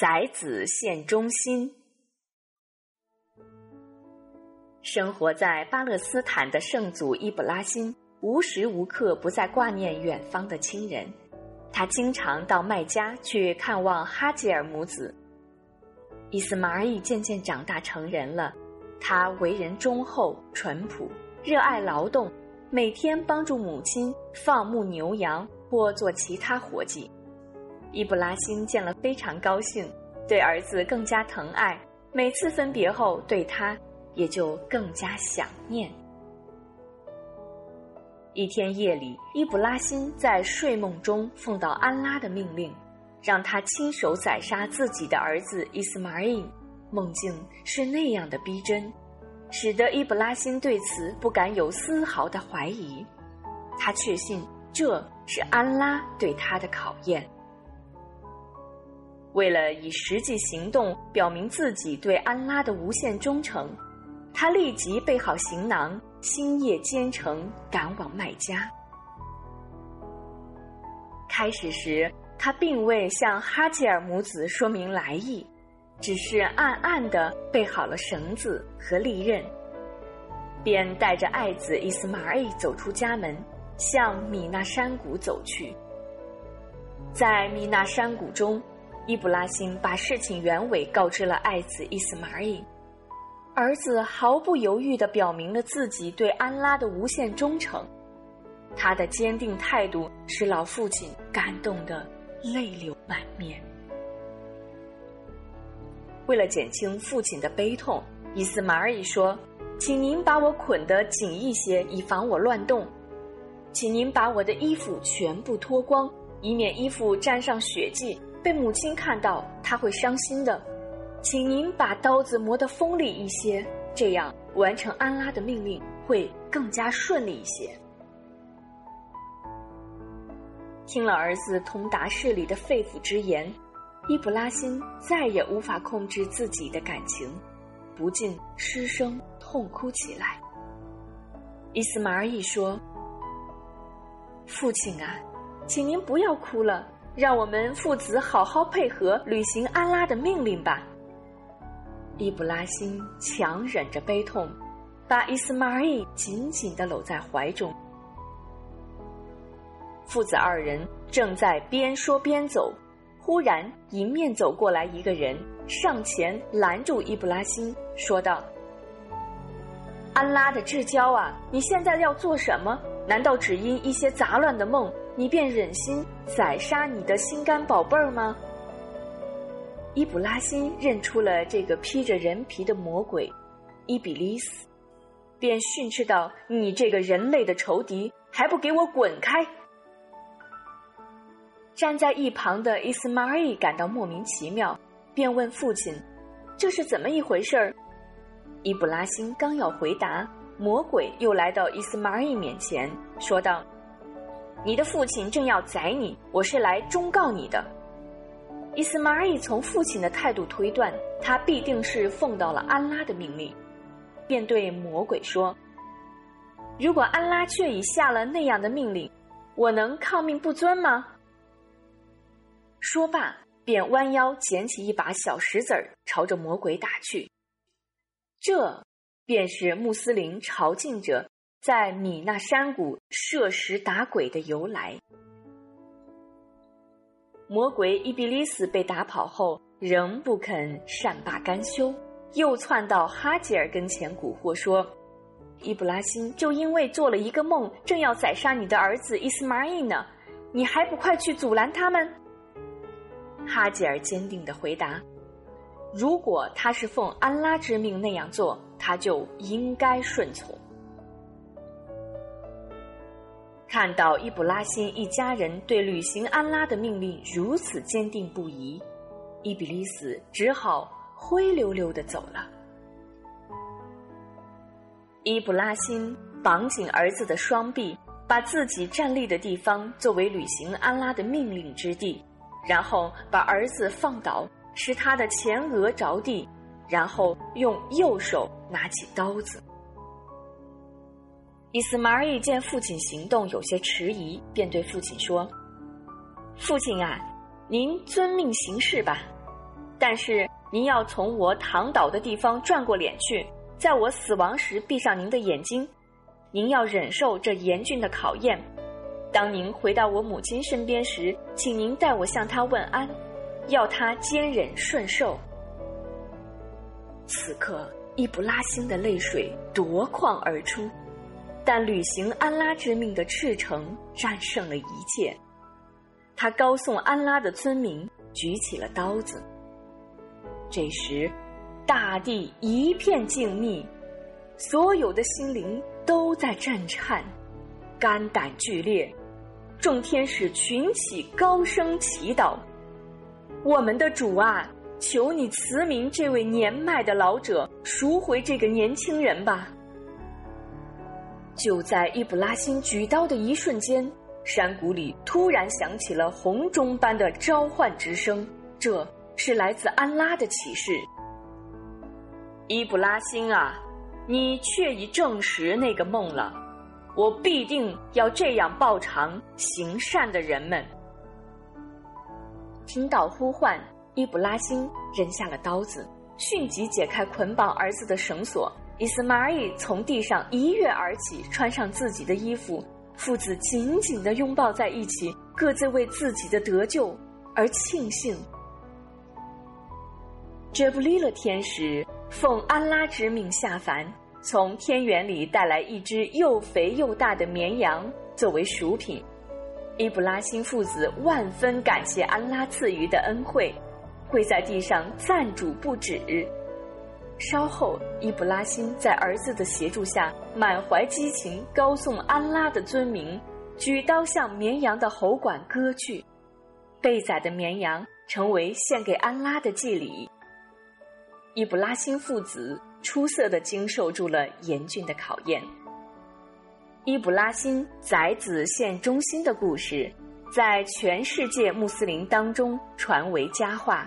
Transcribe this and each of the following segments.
宰子献忠心。生活在巴勒斯坦的圣祖伊布拉欣，无时无刻不在挂念远方的亲人。他经常到麦加去看望哈吉尔母子。伊斯玛尔义渐渐长大成人了，他为人忠厚淳朴，热爱劳动，每天帮助母亲放牧牛羊或做其他活计。伊布拉辛见了非常高兴，对儿子更加疼爱。每次分别后，对他也就更加想念。一天夜里，伊布拉辛在睡梦中奉到安拉的命令，让他亲手宰杀自己的儿子伊斯马尔。梦境是那样的逼真，使得伊布拉辛对此不敢有丝毫的怀疑。他确信这是安拉对他的考验。为了以实际行动表明自己对安拉的无限忠诚，他立即备好行囊，星夜兼程赶往麦加。开始时，他并未向哈吉尔母子说明来意，只是暗暗地备好了绳子和利刃，便带着爱子伊斯马尔走出家门，向米纳山谷走去。在米纳山谷中。伊布拉辛把事情原委告知了爱子伊斯马尔，儿子毫不犹豫地表明了自己对安拉的无限忠诚。他的坚定态度使老父亲感动得泪流满面。为了减轻父亲的悲痛，伊斯马尔说：“请您把我捆得紧一些，以防我乱动。请您把我的衣服全部脱光，以免衣服沾上血迹。”被母亲看到，她会伤心的。请您把刀子磨得锋利一些，这样完成安拉的命令会更加顺利一些。听了儿子通达事里的肺腑之言，伊布拉辛再也无法控制自己的感情，不禁失声痛哭起来。伊斯马尔一说：“父亲啊，请您不要哭了。”让我们父子好好配合，履行安拉的命令吧。伊布拉辛强忍着悲痛，把伊斯玛尔紧紧的搂在怀中。父子二人正在边说边走，忽然迎面走过来一个人，上前拦住伊布拉辛，说道：“安拉的至交啊，你现在要做什么？难道只因一些杂乱的梦？”你便忍心宰杀你的心肝宝贝儿吗？伊卜拉欣认出了这个披着人皮的魔鬼伊比利斯，便训斥道：“你这个人类的仇敌，还不给我滚开！”站在一旁的伊斯玛尔感到莫名其妙，便问父亲：“这是怎么一回事儿？”伊卜拉欣刚要回答，魔鬼又来到伊斯玛尔面前，说道。你的父亲正要宰你，我是来忠告你的。伊斯玛尔从父亲的态度推断，他必定是奉到了安拉的命令，便对魔鬼说：“如果安拉却已下了那样的命令，我能抗命不遵吗？”说罢，便弯腰捡起一把小石子儿，朝着魔鬼打去。这便是穆斯林朝觐者。在米那山谷设石打鬼的由来。魔鬼伊比利斯被打跑后，仍不肯善罢甘休，又窜到哈吉尔跟前蛊惑说：“伊布拉辛就因为做了一个梦，正要宰杀你的儿子伊斯马尔呢，你还不快去阻拦他们？”哈吉尔坚定的回答：“如果他是奉安拉之命那样做，他就应该顺从。”看到伊布拉辛一家人对履行安拉的命令如此坚定不移，伊比利斯只好灰溜溜的走了。伊布拉辛绑紧儿子的双臂，把自己站立的地方作为履行安拉的命令之地，然后把儿子放倒，使他的前额着地，然后用右手拿起刀子。伊斯马尔见父亲行动有些迟疑，便对父亲说：“父亲啊，您遵命行事吧。但是您要从我躺倒的地方转过脸去，在我死亡时闭上您的眼睛。您要忍受这严峻的考验。当您回到我母亲身边时，请您代我向她问安，要她坚忍顺受。此刻，伊布拉欣的泪水夺眶而出，但履行安拉之命的赤诚战胜了一切。他高颂安拉的村民，举起了刀子。这时，大地一片静谧，所有的心灵都在震颤，肝胆俱裂。众天使群起高声祈祷：“我们的主啊，求你慈悯这位年迈的老者，赎回这个年轻人吧！”就在伊布拉辛举刀的一瞬间，山谷里突然响起了洪钟般的召唤之声，这是来自安拉的启示。伊布拉辛啊，你确已证实那个梦了。我必定要这样报偿行善的人们。听到呼唤，伊布拉辛扔下了刀子，迅即解开捆绑儿子的绳索。伊斯玛仪从地上一跃而起，穿上自己的衣服，父子紧紧地拥抱在一起，各自为自己的得救而庆幸。杰布利勒天使奉安拉之命下凡。从天园里带来一只又肥又大的绵羊作为赎品，伊布拉辛父子万分感谢安拉赐予的恩惠，跪在地上赞主不止。稍后，伊布拉辛在儿子的协助下，满怀激情高颂安拉的尊名，举刀向绵羊的喉管割去，被宰的绵羊成为献给安拉的祭礼。伊布拉辛父子。出色的经受住了严峻的考验。伊卜拉欣宰子献忠心的故事，在全世界穆斯林当中传为佳话，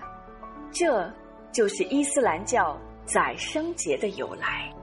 这就是伊斯兰教宰生节的由来。